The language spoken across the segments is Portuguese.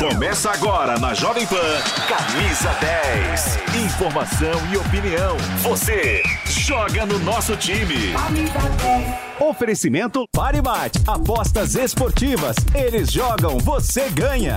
Começa agora na Jovem Pan, Camisa 10. Informação e opinião. Você joga no nosso time. Oferecimento Paribate. Apostas esportivas. Eles jogam, você ganha.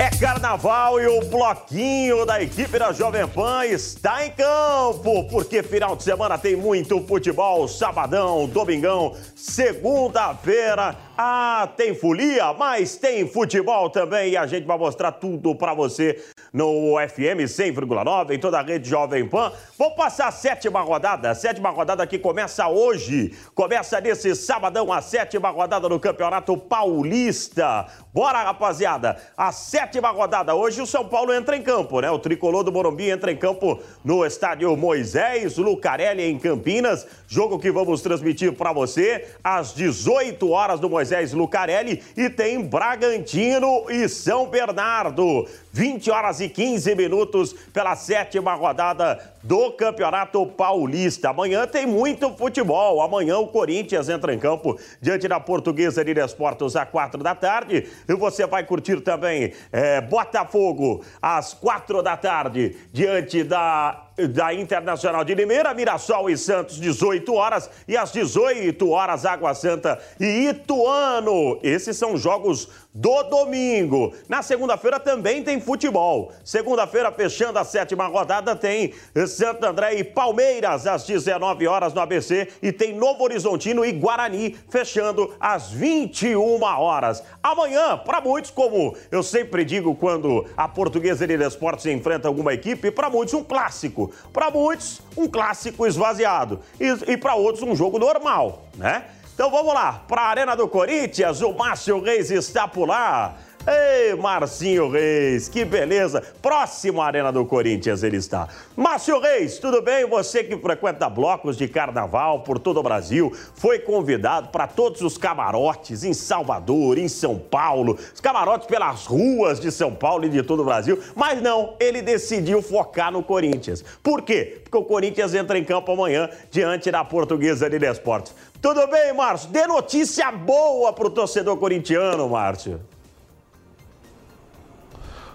É carnaval e o bloquinho da equipe da Jovem Pan está em campo, porque final de semana tem muito futebol, sabadão, domingão, segunda-feira ah, tem folia, mas tem futebol também e a gente vai mostrar tudo para você no FM 100,9 em toda a rede Jovem Pan. Vamos passar a sétima rodada, a sétima rodada que começa hoje. Começa nesse sabadão a sétima rodada do Campeonato Paulista. Bora, rapaziada. A sétima rodada. Hoje o São Paulo entra em campo, né? O tricolor do Morumbi entra em campo no estádio Moisés Lucarelli em Campinas. Jogo que vamos transmitir para você às 18 horas do Moisés Moisés Lucarelli e tem Bragantino e São Bernardo. 20 horas e 15 minutos pela sétima rodada do Campeonato Paulista. Amanhã tem muito futebol. Amanhã o Corinthians entra em campo diante da Portuguesa de Desportos às quatro da tarde. E você vai curtir também é, Botafogo às quatro da tarde diante da da Internacional de Limeira, Mirassol e Santos, 18 horas, e às 18 horas, Água Santa e Ituano. Esses são jogos do domingo. Na segunda-feira também tem futebol. Segunda-feira, fechando a sétima rodada, tem Santo André e Palmeiras às 19 horas no ABC e tem Novo Horizontino e Guarani fechando às 21 horas. Amanhã, para muitos, como eu sempre digo quando a Portuguesa de Esportes enfrenta alguma equipe, para muitos um clássico. Para muitos, um clássico esvaziado. E, e para outros, um jogo normal, né? Então vamos lá, para a Arena do Corinthians, o Márcio Reis está por lá. Ei, Marcinho Reis, que beleza! Próximo à Arena do Corinthians ele está. Márcio Reis, tudo bem? Você que frequenta blocos de carnaval por todo o Brasil, foi convidado para todos os camarotes em Salvador, em São Paulo, os camarotes pelas ruas de São Paulo e de todo o Brasil, mas não, ele decidiu focar no Corinthians. Por quê? Porque o Corinthians entra em campo amanhã diante da Portuguesa de Desportes. Tudo bem, Márcio? Dê notícia boa para o torcedor corintiano, Márcio.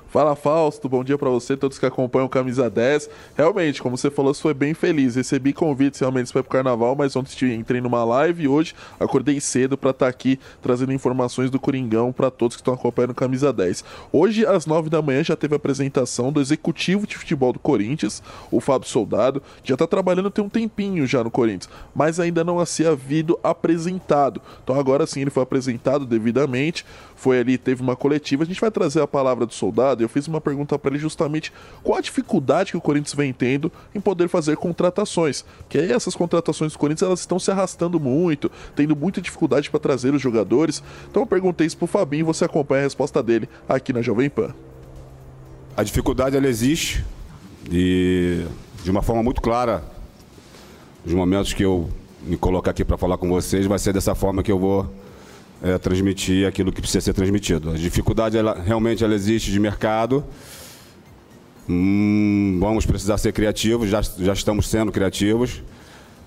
Fala Fausto, bom dia para você, todos que acompanham Camisa 10. Realmente, como você falou, você foi bem feliz. Recebi convites realmente para o carnaval, mas ontem entrei numa live e hoje acordei cedo para estar tá aqui trazendo informações do Coringão para todos que estão acompanhando Camisa 10. Hoje, às 9 da manhã, já teve a apresentação do executivo de futebol do Corinthians, o Fábio Soldado. Já está trabalhando tem um tempinho já no Corinthians, mas ainda não havia havido apresentado. Então agora sim ele foi apresentado devidamente foi ali, teve uma coletiva. A gente vai trazer a palavra do soldado. Eu fiz uma pergunta para ele justamente qual a dificuldade que o Corinthians vem tendo em poder fazer contratações. Que aí essas contratações do Corinthians elas estão se arrastando muito, tendo muita dificuldade para trazer os jogadores. Então eu perguntei isso pro Fabinho você acompanha a resposta dele aqui na Jovem Pan. A dificuldade ela existe e de uma forma muito clara. Os momentos que eu me colocar aqui para falar com vocês vai ser dessa forma que eu vou é, transmitir aquilo que precisa ser transmitido. A dificuldade ela, realmente ela existe de mercado. Hum, vamos precisar ser criativos, já, já estamos sendo criativos.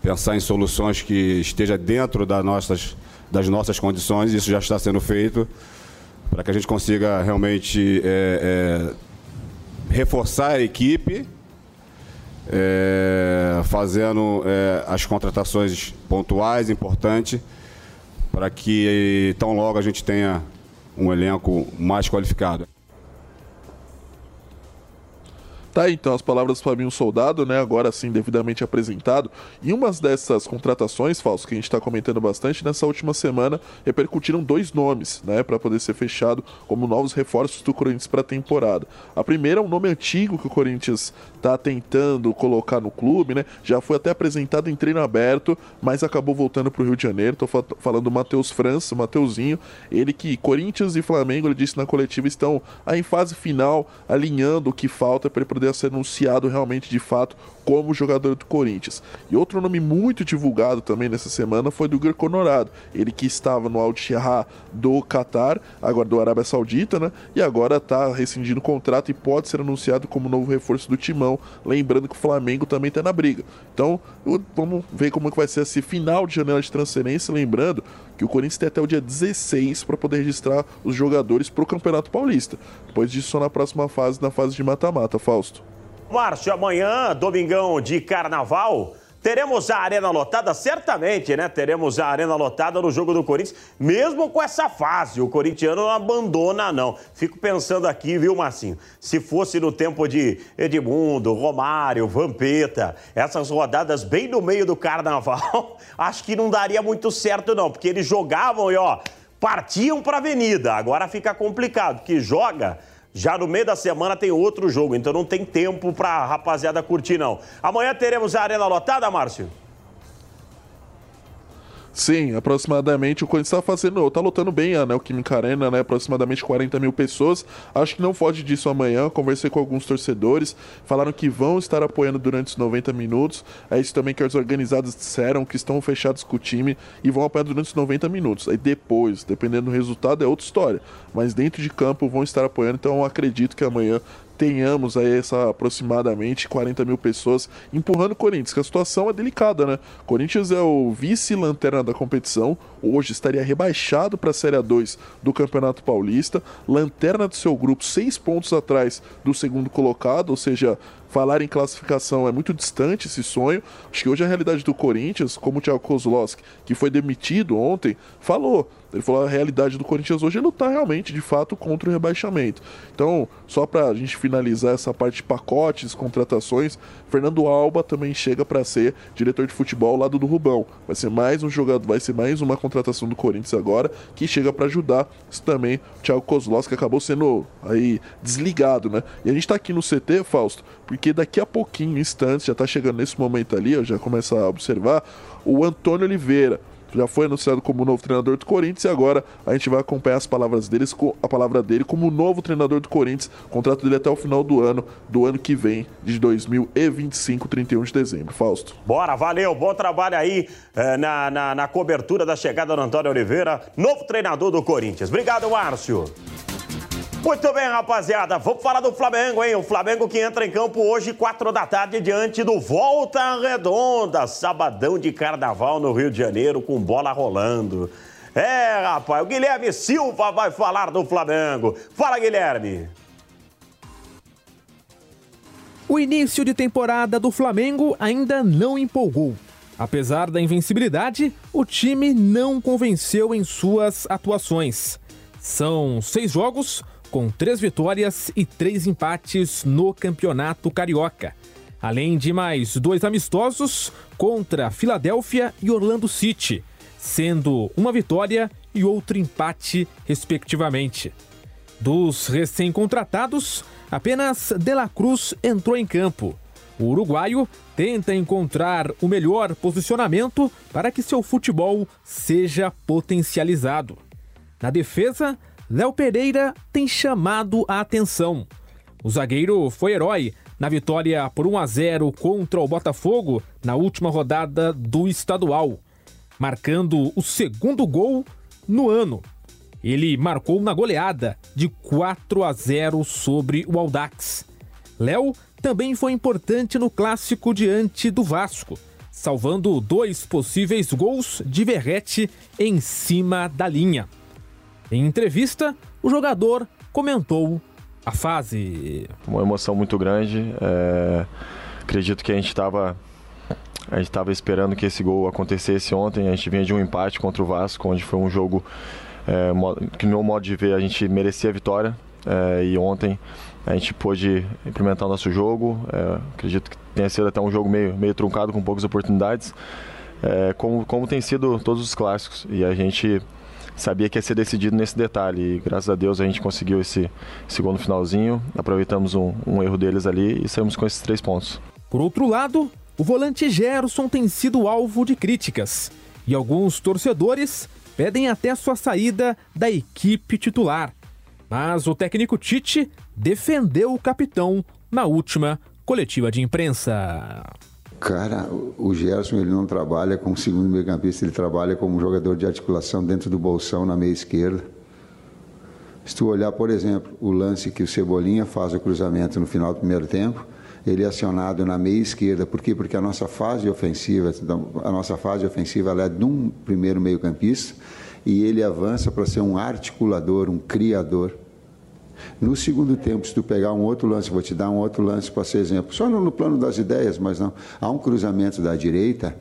Pensar em soluções que esteja dentro das nossas, das nossas condições, isso já está sendo feito, para que a gente consiga realmente é, é, reforçar a equipe, é, fazendo é, as contratações pontuais, importantes para que tão logo a gente tenha um elenco mais qualificado. Tá então as palavras do Fabinho Soldado, né? Agora sim, devidamente apresentado. E umas dessas contratações, Falso, que a gente está comentando bastante, nessa última semana repercutiram dois nomes, né? Para poder ser fechado como novos reforços do Corinthians para a temporada. A primeira é um nome antigo que o Corinthians está tentando colocar no clube, né? Já foi até apresentado em treino aberto, mas acabou voltando para o Rio de Janeiro. Tô falando do Matheus França, Mateuzinho. Ele que Corinthians e Flamengo, ele disse na coletiva, estão aí em fase final, alinhando o que falta para poder ser anunciado realmente de fato como jogador do Corinthians. E outro nome muito divulgado também nessa semana foi do Igor Conorado. Ele que estava no Al Shihah do Qatar, agora do Arábia Saudita, né? E agora está rescindindo o contrato e pode ser anunciado como novo reforço do Timão. Lembrando que o Flamengo também está na briga. Então, vamos ver como que vai ser esse final de janela de transferência. Lembrando que o Corinthians tem até o dia 16 para poder registrar os jogadores para o Campeonato Paulista. Depois disso, só na próxima fase, na fase de mata-mata, Fausto. Márcio, amanhã, domingão de carnaval, teremos a arena lotada? Certamente, né? Teremos a arena lotada no jogo do Corinthians, mesmo com essa fase. O corintiano não abandona, não. Fico pensando aqui, viu, Marcinho? Se fosse no tempo de Edmundo, Romário, Vampeta, essas rodadas bem no meio do carnaval, acho que não daria muito certo, não, porque eles jogavam e, ó, partiam para avenida. Agora fica complicado, porque joga já no meio da semana tem outro jogo, então não tem tempo para rapaziada curtir, não. Amanhã teremos a arena lotada, Márcio? Sim, aproximadamente o Corinthians está fazendo, está lutando bem a Neoquímica Arena, né? Aproximadamente 40 mil pessoas. Acho que não foge disso amanhã. Conversei com alguns torcedores, falaram que vão estar apoiando durante os 90 minutos. É isso também que os organizados disseram, que estão fechados com o time e vão apoiar durante os 90 minutos. Aí depois, dependendo do resultado, é outra história. Mas dentro de campo vão estar apoiando, então acredito que amanhã tenhamos aí essa aproximadamente 40 mil pessoas empurrando o Corinthians, que a situação é delicada, né? Corinthians é o vice-lanterna da competição, hoje estaria rebaixado para a Série A2 do Campeonato Paulista, lanterna do seu grupo, seis pontos atrás do segundo colocado, ou seja, falar em classificação é muito distante esse sonho. Acho que hoje a realidade do Corinthians, como o Thiago Kozlowski, que foi demitido ontem, falou. Ele falou a realidade do Corinthians hoje é lutar realmente, de fato, contra o rebaixamento. Então, só para a gente finalizar essa parte de pacotes, contratações, Fernando Alba também chega para ser diretor de futebol ao lado do Rubão. Vai ser mais um jogador, vai ser mais uma contratação do Corinthians agora que chega para ajudar. Isso também o Thiago Kozlowski acabou sendo aí desligado, né? E a gente está aqui no CT, Fausto, porque daqui a pouquinho, instantes, já está chegando nesse momento ali, eu já começo a observar, o Antônio Oliveira já foi anunciado como novo treinador do Corinthians e agora a gente vai acompanhar as palavras deles, a palavra dele como novo treinador do Corinthians, contrato dele até o final do ano, do ano que vem, de 2025, 31 de dezembro. Fausto. Bora, valeu, bom trabalho aí eh, na, na, na cobertura da chegada do Antônio Oliveira, novo treinador do Corinthians. Obrigado, Márcio. Muito bem, rapaziada. Vamos falar do Flamengo, hein? O Flamengo que entra em campo hoje, quatro da tarde, diante do Volta Redonda. Sabadão de carnaval no Rio de Janeiro, com bola rolando. É, rapaz, o Guilherme Silva vai falar do Flamengo. Fala, Guilherme. O início de temporada do Flamengo ainda não empolgou. Apesar da invencibilidade, o time não convenceu em suas atuações. São seis jogos, com três vitórias e três empates no Campeonato Carioca, além de mais dois amistosos contra Filadélfia e Orlando City, sendo uma vitória e outro empate, respectivamente. Dos recém-contratados, apenas De La Cruz entrou em campo. O uruguaio tenta encontrar o melhor posicionamento para que seu futebol seja potencializado. Na defesa, Léo Pereira tem chamado a atenção. O zagueiro foi herói na vitória por 1 a 0 contra o Botafogo na última rodada do estadual, marcando o segundo gol no ano. Ele marcou na goleada de 4 a 0 sobre o Aldax. Léo também foi importante no clássico diante do Vasco, salvando dois possíveis gols de Verrete em cima da linha. Em entrevista, o jogador comentou a fase. Uma emoção muito grande. É... Acredito que a gente estava a gente estava esperando que esse gol acontecesse ontem. A gente vinha de um empate contra o Vasco, onde foi um jogo é, que, no meu modo de ver, a gente merecia a vitória. É, e ontem a gente pôde implementar o nosso jogo. É, acredito que tenha sido até um jogo meio, meio truncado, com poucas oportunidades, é, como, como tem sido todos os clássicos. E a gente sabia que ia ser decidido nesse detalhe. E graças a Deus a gente conseguiu esse segundo finalzinho, aproveitamos um, um erro deles ali e saímos com esses três pontos. Por outro lado, o volante Gerson tem sido alvo de críticas e alguns torcedores pedem até sua saída da equipe titular. Mas o técnico Tite defendeu o capitão na última coletiva de imprensa. Cara, o Gerson ele não trabalha como segundo meio campista, ele trabalha como jogador de articulação dentro do bolsão na meia esquerda. Se tu olhar, por exemplo, o lance que o Cebolinha faz o cruzamento no final do primeiro tempo, ele é acionado na meia esquerda. Por quê? Porque a nossa fase ofensiva, a nossa fase ofensiva é de um primeiro meio campista e ele avança para ser um articulador, um criador. No segundo tempo, se tu pegar um outro lance, vou te dar um outro lance para ser exemplo, só no plano das ideias, mas não. Há um cruzamento da direita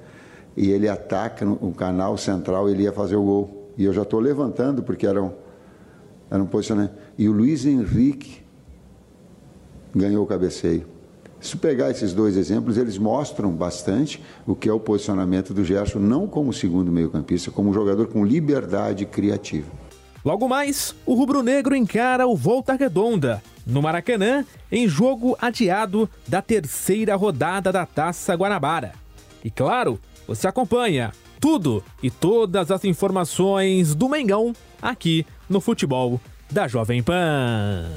e ele ataca no canal central, ele ia fazer o gol. E eu já estou levantando porque era um, era um posicionamento. E o Luiz Henrique ganhou o cabeceio. Se pegar esses dois exemplos, eles mostram bastante o que é o posicionamento do Gerson, não como segundo meio-campista, como um jogador com liberdade criativa. Logo mais, o rubro-negro encara o Volta Redonda, no Maracanã, em jogo adiado da terceira rodada da Taça Guanabara. E claro, você acompanha tudo e todas as informações do Mengão aqui no Futebol da Jovem Pan.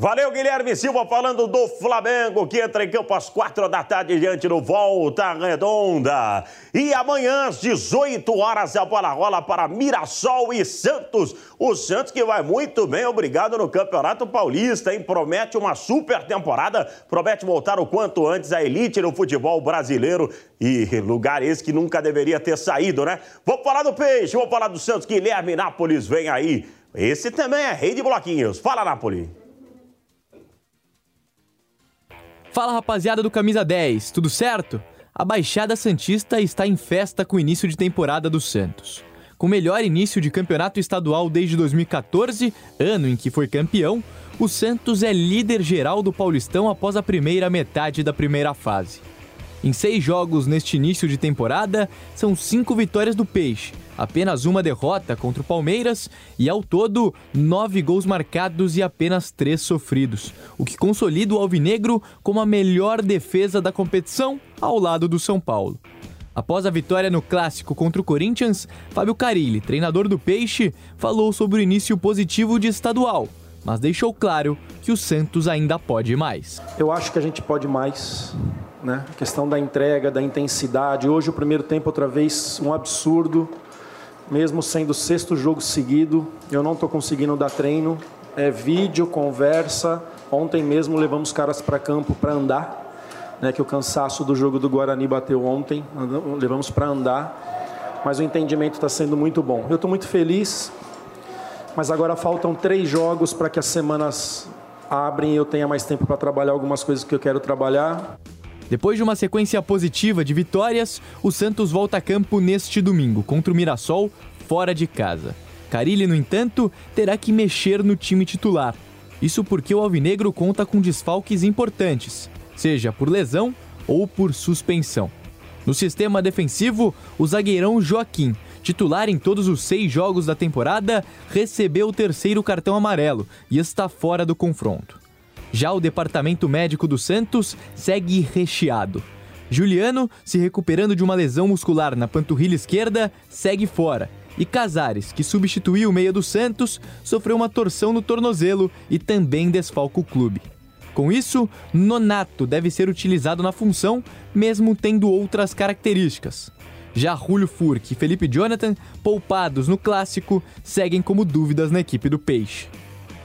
Valeu, Guilherme Silva, falando do Flamengo, que entra em campo às quatro da tarde diante do Volta Redonda. E amanhã, às 18 horas, a bola rola para Mirassol e Santos. O Santos que vai muito bem, obrigado, no Campeonato Paulista, hein? Promete uma super temporada, promete voltar o quanto antes à elite no futebol brasileiro. E lugar esse que nunca deveria ter saído, né? Vou falar do Peixe, vou falar do Santos, Guilherme Nápoles vem aí. Esse também é rei de bloquinhos. Fala, Nápoles. Fala rapaziada do Camisa 10, tudo certo? A Baixada Santista está em festa com o início de temporada do Santos. Com o melhor início de campeonato estadual desde 2014, ano em que foi campeão, o Santos é líder geral do Paulistão após a primeira metade da primeira fase. Em seis jogos neste início de temporada, são cinco vitórias do Peixe, apenas uma derrota contra o Palmeiras e, ao todo, nove gols marcados e apenas três sofridos, o que consolida o Alvinegro como a melhor defesa da competição ao lado do São Paulo. Após a vitória no clássico contra o Corinthians, Fábio Carilli, treinador do Peixe, falou sobre o início positivo de estadual, mas deixou claro que o Santos ainda pode mais. Eu acho que a gente pode mais né? A questão da entrega, da intensidade. Hoje o primeiro tempo outra vez um absurdo, mesmo sendo o sexto jogo seguido, eu não estou conseguindo dar treino. É vídeo, conversa. Ontem mesmo levamos caras para campo para andar, né? Que o cansaço do jogo do Guarani bateu ontem, levamos para andar. Mas o entendimento está sendo muito bom. Eu estou muito feliz, mas agora faltam três jogos para que as semanas abrem e eu tenha mais tempo para trabalhar algumas coisas que eu quero trabalhar. Depois de uma sequência positiva de vitórias, o Santos volta a campo neste domingo contra o Mirassol, fora de casa. Carilli, no entanto, terá que mexer no time titular. Isso porque o Alvinegro conta com desfalques importantes, seja por lesão ou por suspensão. No sistema defensivo, o zagueirão Joaquim, titular em todos os seis jogos da temporada, recebeu o terceiro cartão amarelo e está fora do confronto. Já o departamento médico do Santos segue recheado. Juliano, se recuperando de uma lesão muscular na panturrilha esquerda, segue fora. E Casares, que substituiu o meia do Santos, sofreu uma torção no tornozelo e também desfalca o clube. Com isso, Nonato deve ser utilizado na função, mesmo tendo outras características. Já Julio Furque e Felipe Jonathan, poupados no clássico, seguem como dúvidas na equipe do Peixe.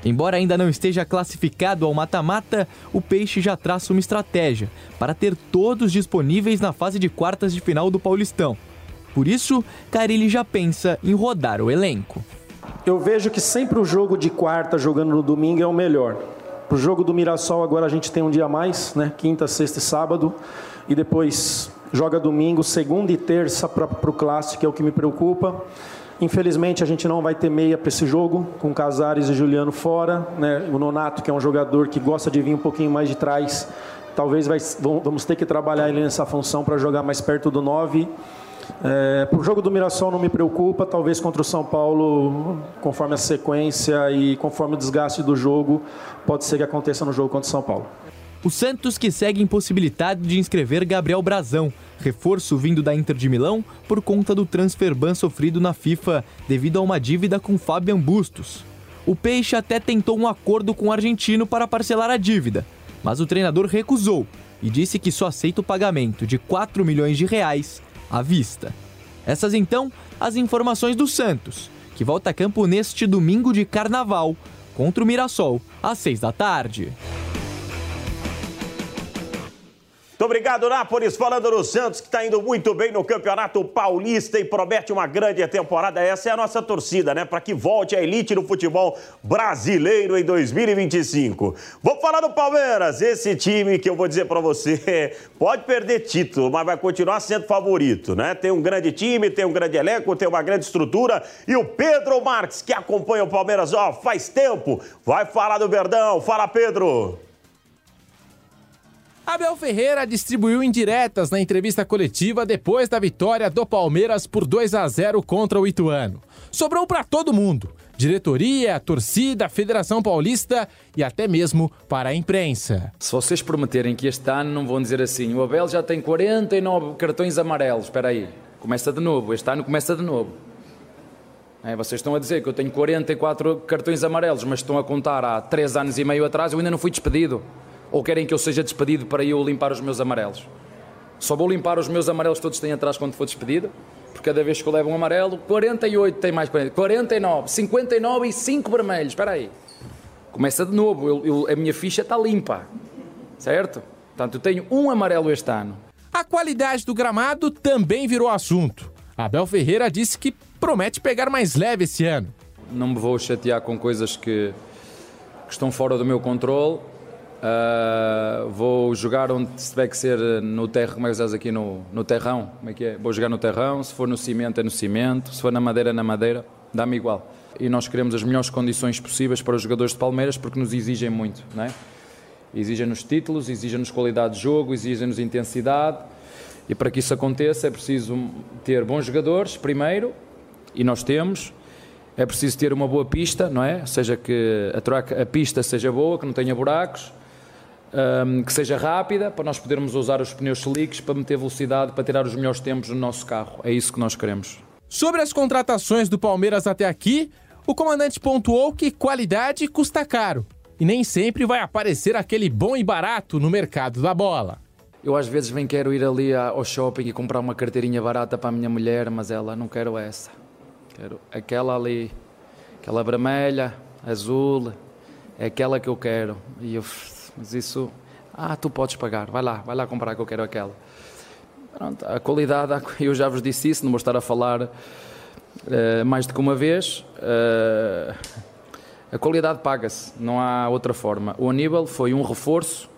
Embora ainda não esteja classificado ao mata-mata, o Peixe já traça uma estratégia para ter todos disponíveis na fase de quartas de final do Paulistão. Por isso, Carilli já pensa em rodar o elenco. Eu vejo que sempre o jogo de quarta jogando no domingo é o melhor. Para o jogo do Mirassol agora a gente tem um dia a mais, né? Quinta, sexta e sábado. E depois joga domingo, segunda e terça para o clássico, que é o que me preocupa. Infelizmente a gente não vai ter meia para esse jogo, com Casares e Juliano fora. Né? O Nonato, que é um jogador que gosta de vir um pouquinho mais de trás, talvez vai, vamos ter que trabalhar ele nessa função para jogar mais perto do 9. É, para o jogo do Mirassol não me preocupa, talvez contra o São Paulo, conforme a sequência e conforme o desgaste do jogo, pode ser que aconteça no jogo contra o São Paulo. O Santos que segue impossibilitado de inscrever Gabriel Brazão, reforço vindo da Inter de Milão por conta do transfer ban sofrido na FIFA devido a uma dívida com Fabian Bustos. O Peixe até tentou um acordo com o argentino para parcelar a dívida, mas o treinador recusou e disse que só aceita o pagamento de 4 milhões de reais à vista. Essas então as informações do Santos, que volta a campo neste domingo de carnaval contra o Mirassol, às 6 da tarde. Muito obrigado, Nápoles. Falando no Santos, que está indo muito bem no Campeonato Paulista e promete uma grande temporada. Essa é a nossa torcida, né? Para que volte a elite do futebol brasileiro em 2025. Vamos falar do Palmeiras. Esse time que eu vou dizer para você pode perder título, mas vai continuar sendo favorito, né? Tem um grande time, tem um grande elenco, tem uma grande estrutura. E o Pedro Marques, que acompanha o Palmeiras, ó, faz tempo, vai falar do Verdão. Fala, Pedro. Abel Ferreira distribuiu indiretas na entrevista coletiva depois da vitória do Palmeiras por 2 a 0 contra o Ituano. Sobrou para todo mundo: diretoria, torcida, Federação Paulista e até mesmo para a imprensa. Se vocês prometerem que este ano não vão dizer assim, o Abel já tem 49 cartões amarelos, espera aí, começa de novo, este ano começa de novo. É, vocês estão a dizer que eu tenho 44 cartões amarelos, mas estão a contar há 3 anos e meio atrás, eu ainda não fui despedido. Ou querem que eu seja despedido para eu limpar os meus amarelos? Só vou limpar os meus amarelos todos têm atrás quando for despedido? Porque cada vez que eu levo um amarelo, 48 tem mais 40, 49, 59 e 5 vermelhos. Espera aí. Começa de novo. Eu, eu, a minha ficha está limpa. Certo? Portanto, eu tenho um amarelo este ano. A qualidade do gramado também virou assunto. Abel Ferreira disse que promete pegar mais leve esse ano. Não me vou chatear com coisas que, que estão fora do meu controle Uh, vou jogar onde se tiver que ser no terreno, como é que estás aqui no, no terrão, como é que é? Vou jogar no terrão, se for no cimento é no cimento, se for na madeira é na madeira, dá-me igual. E nós queremos as melhores condições possíveis para os jogadores de Palmeiras porque nos exigem muito, não é? Exigem-nos títulos, exigem-nos qualidade de jogo, exigem-nos intensidade e para que isso aconteça é preciso ter bons jogadores primeiro, e nós temos, é preciso ter uma boa pista, não é? Seja, que a, troca, a pista seja boa, que não tenha buracos, um, que seja rápida, para nós podermos usar os pneus slicks para meter velocidade, para tirar os melhores tempos no nosso carro. É isso que nós queremos. Sobre as contratações do Palmeiras até aqui, o comandante pontuou que qualidade custa caro e nem sempre vai aparecer aquele bom e barato no mercado da bola. Eu às vezes bem quero ir ali ao shopping e comprar uma carteirinha barata para a minha mulher, mas ela não quero essa. Quero aquela ali, aquela vermelha, azul, é aquela que eu quero. E eu mas isso, ah, tu podes pagar, vai lá, vai lá comprar que eu quero aquela. Pronto, a qualidade, eu já vos disse isso, não vou estar a falar uh, mais do que uma vez. Uh, a qualidade paga-se, não há outra forma. O Aníbal foi um reforço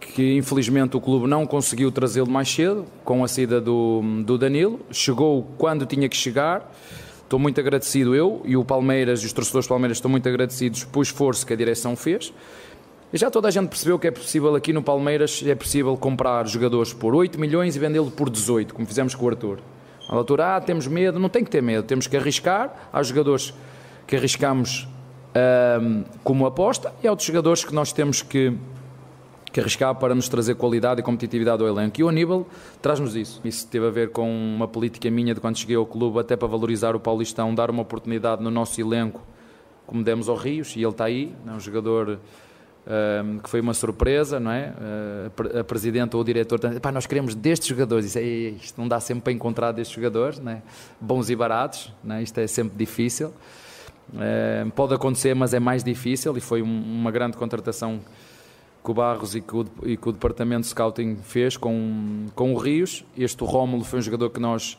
que infelizmente o clube não conseguiu trazê-lo mais cedo, com a saída do, do Danilo. Chegou quando tinha que chegar. Estou muito agradecido eu e o Palmeiras os torcedores do Palmeiras estão muito agradecidos pelo esforço que a direção fez. Já toda a gente percebeu que é possível aqui no Palmeiras, é possível comprar jogadores por 8 milhões e vendê-lo por 18, como fizemos com o Arthur. Na altura, ah, temos medo, não tem que ter medo, temos que arriscar. Há jogadores que arriscamos como aposta e há outros jogadores que nós temos que, que arriscar para nos trazer qualidade e competitividade ao elenco. E o Aníbal traz-nos isso. Isso teve a ver com uma política minha de quando cheguei ao clube, até para valorizar o Paulistão, dar uma oportunidade no nosso elenco, como demos ao Rios, e ele está aí, é um jogador que foi uma surpresa, não é? Uh, a presidente ou o diretor, pá, nós queremos destes jogadores, é, isto não dá sempre para encontrar destes jogadores, não é? bons e baratos, não é? isto é sempre difícil. Uh, pode acontecer, mas é mais difícil e foi um, uma grande contratação que o Barros e que o, e que o departamento de scouting fez com, com o Rios. Este Rómulo foi um jogador que nós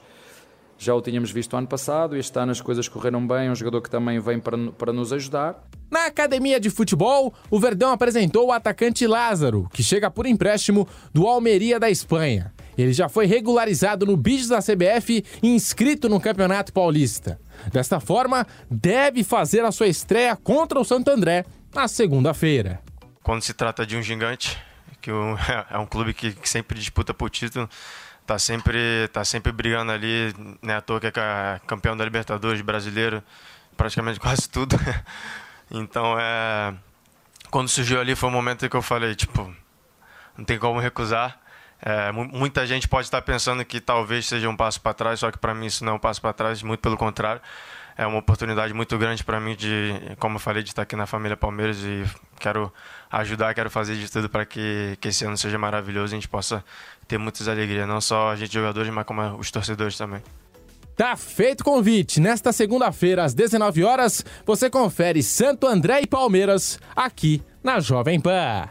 já o tínhamos visto ano passado, este ano as coisas correram bem, é um jogador que também vem para, para nos ajudar. Na academia de futebol, o Verdão apresentou o atacante Lázaro, que chega por empréstimo do Almeria da Espanha. Ele já foi regularizado no BID da CBF e inscrito no Campeonato Paulista. Desta forma, deve fazer a sua estreia contra o Santo André na segunda-feira. Quando se trata de um gigante, que é um clube que sempre disputa por título, tá sempre tá sempre brigando ali, né, à toa que é campeão da Libertadores brasileiro, praticamente quase tudo. Então, é quando surgiu ali foi um momento que eu falei, tipo, não tem como recusar. É, muita gente pode estar pensando que talvez seja um passo para trás, só que para mim isso não é um passo para trás, muito pelo contrário. é uma oportunidade muito grande para mim de, como eu falei, de estar aqui na família Palmeiras e quero ajudar, quero fazer de tudo para que, que esse ano seja maravilhoso e a gente possa ter muitas alegrias, não só a gente jogadores, mas como os torcedores também. Tá feito o convite. Nesta segunda-feira, às 19 horas, você confere Santo André e Palmeiras aqui na Jovem Pan.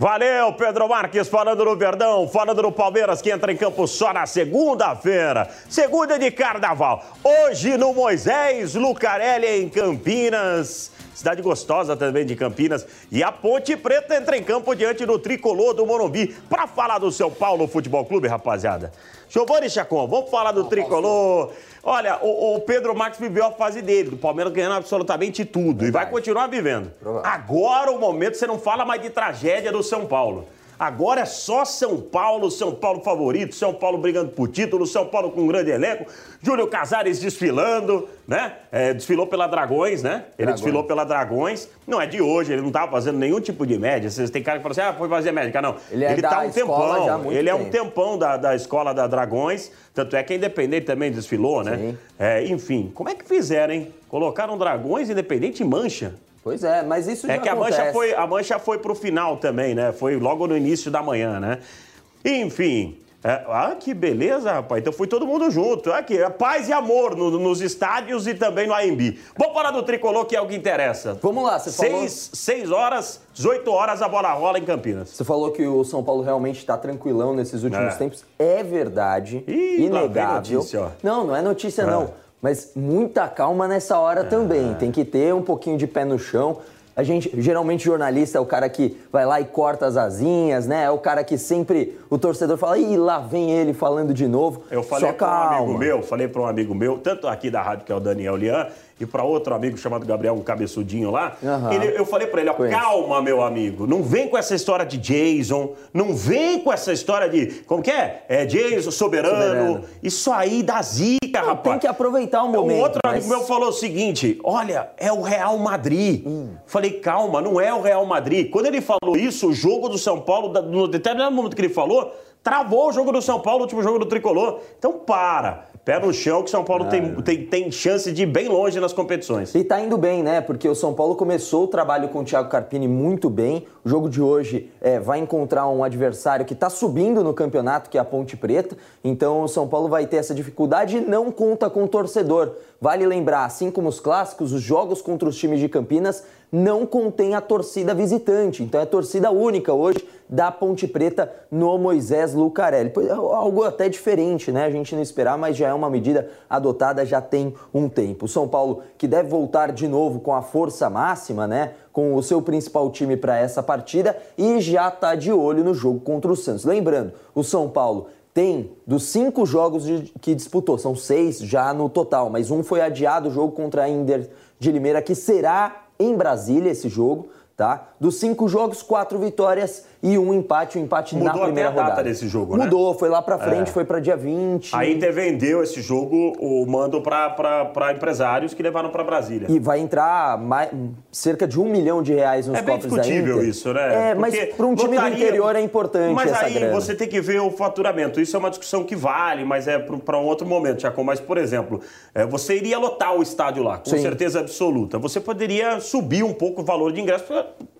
Valeu, Pedro Marques, falando do Verdão, falando do Palmeiras, que entra em campo só na segunda-feira. Segunda de carnaval. Hoje no Moisés Lucarelli, em Campinas. Cidade gostosa também de Campinas. E a Ponte Preta entra em campo diante do tricolor do Morumbi. Para falar do São Paulo Futebol Clube, rapaziada. Giovanni Chacon, vamos falar do tricolor. Olha, o, o, Pedro Marques viveu a fase dele, do Palmeiras ganhando absolutamente tudo. E vai continuar vivendo. Agora o momento, você não fala mais de tragédia do São Paulo. Agora é só São Paulo, São Paulo favorito, São Paulo brigando por título, São Paulo com um grande elenco, Júlio Casares desfilando, né? É, desfilou pela Dragões, né? Ele Dragões. desfilou pela Dragões. Não é de hoje, ele não estava fazendo nenhum tipo de média. Vocês têm cara que fala assim, ah, foi fazer médica. Não. Ele, é ele tá um tempão. ele tempo. é um tempão da, da escola da Dragões. Tanto é que a Independente também desfilou, né? É, enfim, como é que fizeram, hein? Colocaram Dragões, Independente e Mancha. Pois é, mas isso é já que acontece. a mancha foi a mancha foi pro final também, né? Foi logo no início da manhã, né? Enfim, é, ah, que beleza, rapaz. Então foi todo mundo junto. Aqui, é paz e amor no, nos estádios e também no AMB. Vamos falar do tricolor, que é o que interessa. Vamos lá, você falou. 6 horas, 18 horas a bola rola em Campinas. Você falou que o São Paulo realmente está tranquilão nesses últimos é. tempos. É verdade. Ih, inegável. Notícia, não, não é notícia, é. não. Mas muita calma nessa hora também. Tem que ter um pouquinho de pé no chão. A gente, geralmente, jornalista é o cara que vai lá e corta as asinhas, né? É o cara que sempre o torcedor fala, ih, lá vem ele falando de novo. Eu falei para um amigo meu, falei para um amigo meu, tanto aqui da rádio que é o Daniel Lian, e para outro amigo chamado Gabriel, um cabeçudinho lá. Uhum. Ele, eu falei para ele, ó, calma, meu amigo, não vem com essa história de Jason, não vem com essa história de, como que é? É Jason, soberano. soberano. Isso aí dá zica, não, rapaz. Tem que aproveitar o momento. Um outro mas... amigo meu falou o seguinte, olha, é o Real Madrid. Hum. Falei, calma, não é o Real Madrid. Quando ele falou isso, o jogo do São Paulo, no determinado momento que ele falou, travou o jogo do São Paulo, o último jogo do Tricolor. Então para. Pé no chão que São Paulo ah, tem, tem, tem chance de ir bem longe nas competições. E tá indo bem, né? Porque o São Paulo começou o trabalho com o Thiago Carpini muito bem. O jogo de hoje é, vai encontrar um adversário que está subindo no campeonato, que é a Ponte Preta. Então o São Paulo vai ter essa dificuldade e não conta com o torcedor. Vale lembrar, assim como os clássicos, os jogos contra os times de Campinas não contém a torcida visitante. Então é torcida única hoje da Ponte Preta no Moisés Lucarelli. É algo até diferente, né? A gente não esperar, mas já é uma medida adotada já tem um tempo. O São Paulo que deve voltar de novo com a força máxima, né? Com o seu principal time para essa partida e já está de olho no jogo contra o Santos. Lembrando, o São Paulo tem dos cinco jogos que disputou, são seis já no total, mas um foi adiado, o jogo contra a Inder de Limeira, que será em Brasília esse jogo, tá? Dos cinco jogos, quatro vitórias e um empate, um empate Mudou na primeira até a rodada. data desse jogo, né? Mudou, foi lá pra frente, é. foi pra dia 20. A Inter vendeu esse jogo, o mando para empresários que levaram para Brasília. E vai entrar mais, cerca de um milhão de reais nos é cofres da Inter. É bem discutível isso, né? É, mas para um time lotaria... do interior é importante Mas aí grana. você tem que ver o faturamento. Isso é uma discussão que vale, mas é para um outro momento, Chacon. Mas, por exemplo, é, você iria lotar o estádio lá, com Sim. certeza absoluta. Você poderia subir um pouco o valor de ingresso,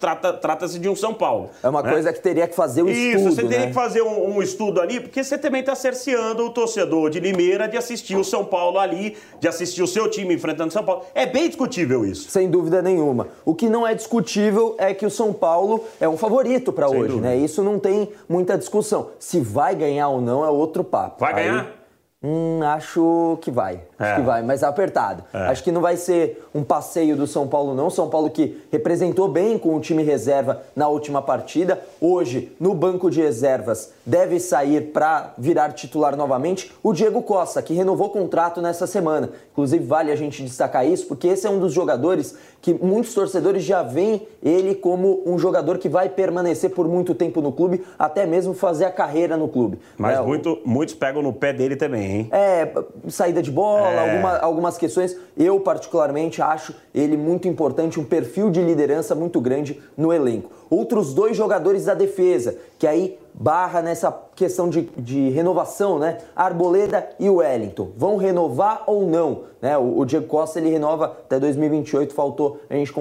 trata-se trata de um São Paulo. É uma né? coisa que teria que fazer o Isso, estudo, você teria né? que fazer um, um, estudo ali, porque você também está cerceando o torcedor de Limeira de assistir o São Paulo ali, de assistir o seu time enfrentando o São Paulo. É bem discutível isso. Sem dúvida nenhuma. O que não é discutível é que o São Paulo é um favorito para hoje, dúvida. né? Isso não tem muita discussão. Se vai ganhar ou não é outro papo. Vai Aí... ganhar? Hum, acho que vai. Acho é. que vai, mas apertado. É. Acho que não vai ser um passeio do São Paulo, não. São Paulo que representou bem com o time reserva na última partida. Hoje, no banco de reservas, deve sair para virar titular novamente o Diego Costa, que renovou contrato nessa semana. Inclusive, vale a gente destacar isso, porque esse é um dos jogadores que muitos torcedores já veem ele como um jogador que vai permanecer por muito tempo no clube, até mesmo fazer a carreira no clube. Mas é, muito, o... muitos pegam no pé dele também, hein? É, saída de bola, é. Alguma, algumas questões. Eu, particularmente, acho ele muito importante, um perfil de liderança muito grande no elenco. Outros dois jogadores da defesa, que aí barra nessa questão de, de renovação, né? Arboleda e Wellington. Vão renovar ou não? Né? O, o Diego Costa ele renova até 2028, faltou a gente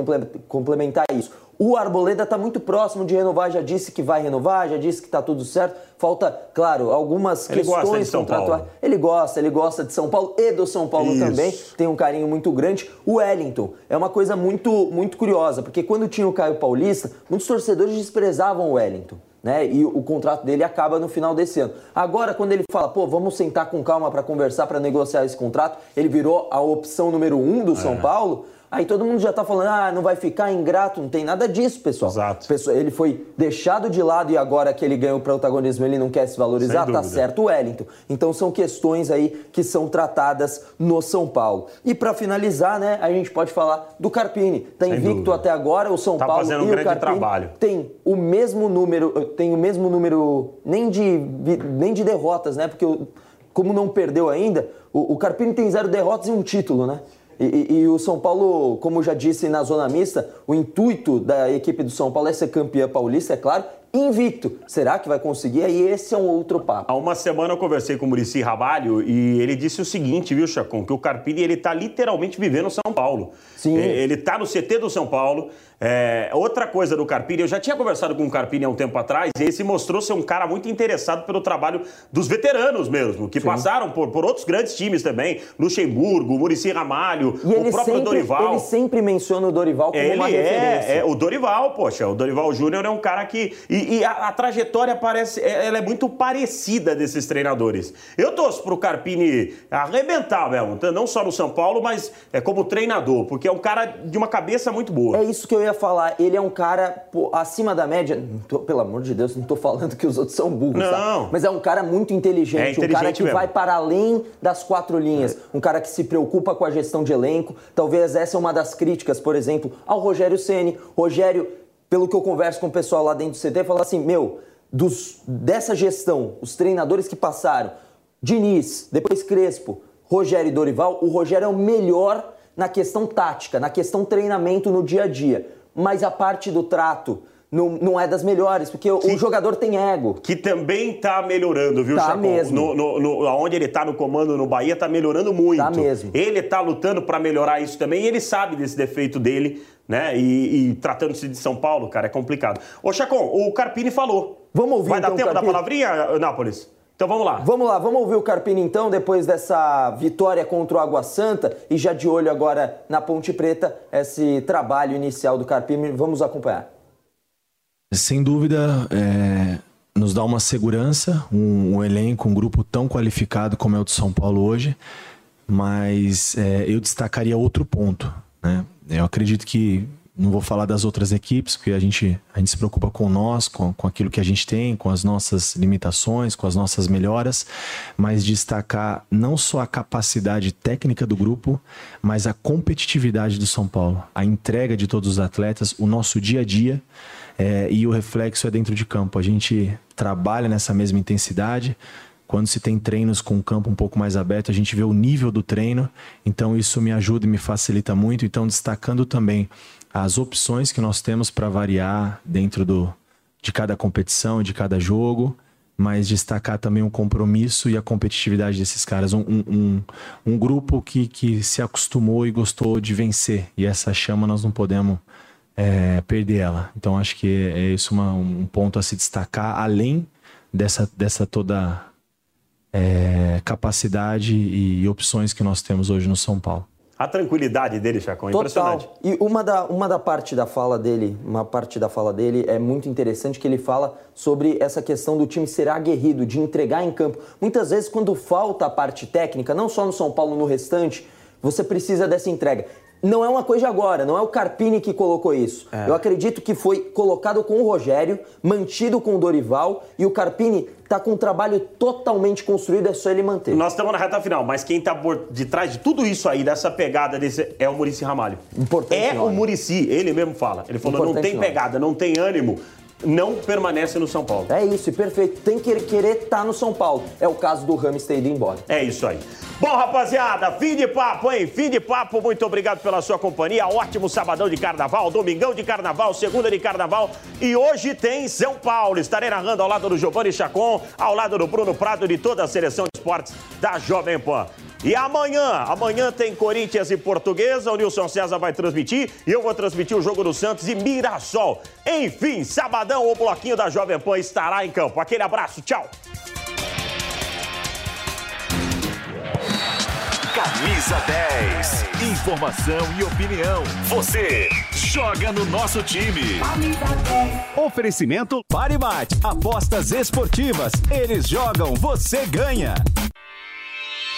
complementar isso. O Arboleda está muito próximo de renovar, já disse que vai renovar, já disse que está tudo certo. Falta, claro, algumas ele questões contratuais. Ele gosta, ele gosta de São Paulo e do São Paulo Isso. também. Tem um carinho muito grande. O Wellington é uma coisa muito, muito curiosa, porque quando tinha o Caio Paulista, muitos torcedores desprezavam o Wellington. Né? E o contrato dele acaba no final desse ano. Agora, quando ele fala, pô, vamos sentar com calma para conversar, para negociar esse contrato, ele virou a opção número um do São É. Paulo. Aí todo mundo já tá falando, ah, não vai ficar ingrato, não tem nada disso, pessoal. Exato. Ele foi deixado de lado e agora que ele ganhou protagonismo, ele não quer se valorizar, tá certo o Wellington. Então são questões aí que são tratadas no São Paulo. E para finalizar, né, a gente pode falar do Carpini. Tá Sem invicto dúvida. até agora, o São Tá Paulo fazendo um e o grande Carpini trabalho. tem o mesmo número, tem o mesmo número nem de nem de derrotas, né? Porque o- como não perdeu ainda, o, o Carpini tem zero derrotas e um título, né? E, e- o São Paulo, como já disse na zona mista, o intuito da equipe do São Paulo é ser campeã paulista, é claro, invicto. Será que vai conseguir? Aí esse é um outro papo. Há uma semana eu conversei com o Murici Rabalho e ele disse o seguinte, viu, Chacon? Que o Carpini ele tá literalmente vivendo São Paulo. Sim. Ele tá no CT do São Paulo. É, outra coisa do Carpini, eu já tinha conversado com o Carpini há um tempo atrás e ele se mostrou ser um cara muito interessado pelo trabalho dos veteranos mesmo, que passaram por, por outros grandes times também. Luxemburgo, Murici Ramalho, E ele o próprio sempre, Dorival. ele sempre menciona o Dorival como uma Ele referência. é, é o Dorival, poxa, o Dorival Júnior é um cara que. E, e a, a trajetória parece. é- Ela é muito parecida desses treinadores. Eu torço pro Carpini arrebentar mesmo, não só no São Paulo, mas é como treinador, porque é um cara de uma cabeça muito boa. É isso que eu ia falar. Ele é um cara pô, acima da média. Tô- pelo amor de Deus, não tô falando que os outros são burros, tá? Não. Mas é um cara muito inteligente. É um cara inteligente que mesmo. vai para além das quatro linhas. Um cara que se preocupa com a gestão de elenco. Talvez essa é uma das críticas, por exemplo, ao Rogério Ceni. Rogério, pelo que eu converso com o pessoal lá dentro do CT, fala assim: meu, dos, dessa gestão, os treinadores que passaram, Diniz, depois Crespo, Rogério e Dorival, o Rogério é o melhor na questão tática, na questão treinamento no dia a dia. Mas a parte do trato não, não é das melhores, porque o- o jogador tem ego. Que também tá melhorando, viu, Tá Chacon? mesmo. No, no, no- onde ele tá no comando no Bahia, tá melhorando muito. Tá mesmo. Ele tá lutando pra melhorar isso também e ele sabe desse defeito dele, né? E, e tratando-se de São Paulo, cara, é complicado. Ô, Chacon, o Carpini falou. Vamos ouvir Vai dar então, tempo da Carpini? palavrinha, Nápoles? Então vamos lá. Vamos lá, vamos ouvir o Carpini então, depois dessa vitória contra o Água Santa e já de olho agora na Ponte Preta, esse trabalho inicial do Carpini. Vamos acompanhar. Sem dúvida, é, nos dá uma segurança, um, um elenco, um grupo tão qualificado como é o de São Paulo hoje, mas é, eu destacaria outro ponto. Né? Eu acredito que, não vou falar das outras equipes, porque a gente, a gente se preocupa com nós, com, com aquilo que a gente tem, com as nossas limitações, com as nossas melhoras, mas destacar não só a capacidade técnica do grupo, mas a competitividade do São Paulo, a entrega de todos os atletas, o nosso dia a dia. É, e o reflexo é dentro de campo. A gente trabalha nessa mesma intensidade. Quando se tem treinos com o campo um pouco mais aberto, a gente vê o nível do treino. Então isso me ajuda e me facilita muito. Então destacando também as opções que nós temos para variar dentro do, de cada competição, de cada jogo, mas destacar também o compromisso e a competitividade desses caras. Um, um, um, grupo que, que se acostumou e gostou de vencer. E essa chama nós não podemos é, perder ela. Então acho que é isso uma- um ponto a se destacar, além dessa, dessa toda é, capacidade e opções que nós temos hoje no São Paulo. A tranquilidade dele, Chacon, é Total. impressionante. E uma da, uma da parte da fala dele, uma parte da fala dele é muito interessante que ele fala sobre essa questão do time ser aguerrido, de entregar em campo. Muitas vezes, quando falta a parte técnica, não só no São Paulo, no restante, você precisa dessa entrega. Não é uma coisa de agora, não é o Carpini que colocou isso. É. Eu acredito que foi colocado com o Rogério, mantido com o Dorival, e o Carpini tá com um trabalho totalmente construído, é só ele manter. Nós estamos na reta final, mas quem está por detrás de tudo isso aí, dessa pegada desse, é o Murici Ramalho. Importante É nome. o Murici, ele mesmo fala. Ele falou, não Importante tem nome. pegada, não tem ânimo. Não permanece no São Paulo. É isso, perfeito. Tem que querer estar tá no São Paulo. É o caso do Rames ter ido embora. É isso aí. Bom, rapaziada, fim de papo, hein? Fim de papo. Muito obrigado pela sua companhia. Ótimo sabadão de carnaval, domingão de carnaval, segunda de carnaval. E hoje tem São Paulo. Estarei narrando ao lado do Giovanni Chacon, ao lado do Bruno Prado e de toda a seleção de esportes da Jovem Pan. E amanhã, amanhã tem Corinthians e Portuguesa, o Nilson César vai transmitir e eu vou transmitir o jogo do Santos e Mirassol. Enfim, sabadão o bloquinho da Jovem Pan estará em campo. Aquele abraço, tchau. Camisa 10. Informação e opinião. Você joga no nosso time. Oferecimento Parimate. Apostas esportivas. Eles jogam, você ganha.